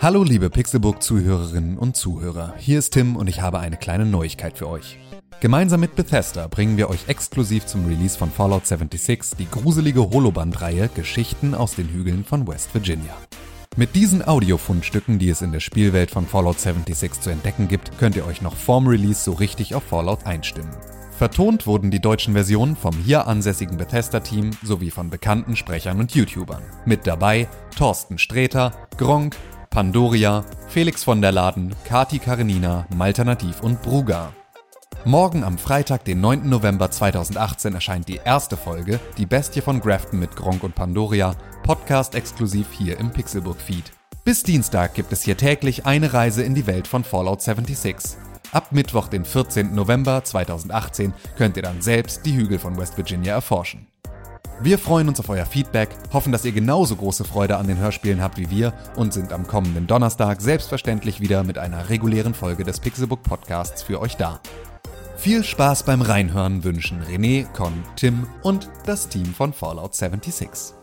Hallo liebe Pixelbook-Zuhörerinnen und Zuhörer, hier ist Tim und ich habe eine kleine Neuigkeit für euch. Gemeinsam mit Bethesda bringen wir euch exklusiv zum Release von Fallout 76 die gruselige Holoband-Reihe Geschichten aus den Hügeln von West Virginia. Mit diesen Audiofundstücken, die es in der Spielwelt von Fallout 76 zu entdecken gibt, könnt ihr euch noch vorm Release so richtig auf Fallout einstimmen. Vertont wurden die deutschen Versionen vom hier ansässigen Bethesda-Team sowie von bekannten Sprechern und YouTubern. Mit dabei Thorsten Sträter, Gronk, Pandoria, Felix von der Laden, Kati Karenina, Malternativ und Bruga. Morgen am Freitag, den 9. November 2018 erscheint die erste Folge, die Bestie von Grafton mit Gronk und Pandoria, Podcast exklusiv hier im Pixelbook-Feed. Bis Dienstag gibt es hier täglich eine Reise in die Welt von Fallout 76. Ab Mittwoch, den 14. November 2018, könnt ihr dann selbst die Hügel von West Virginia erforschen. Wir freuen uns auf euer Feedback, hoffen, dass ihr genauso große Freude an den Hörspielen habt wie wir und sind am kommenden Donnerstag selbstverständlich wieder mit einer regulären Folge des Pixelbook Podcasts für euch da. Viel Spaß beim Reinhören wünschen René, Con, Tim und das Team von Fallout 76.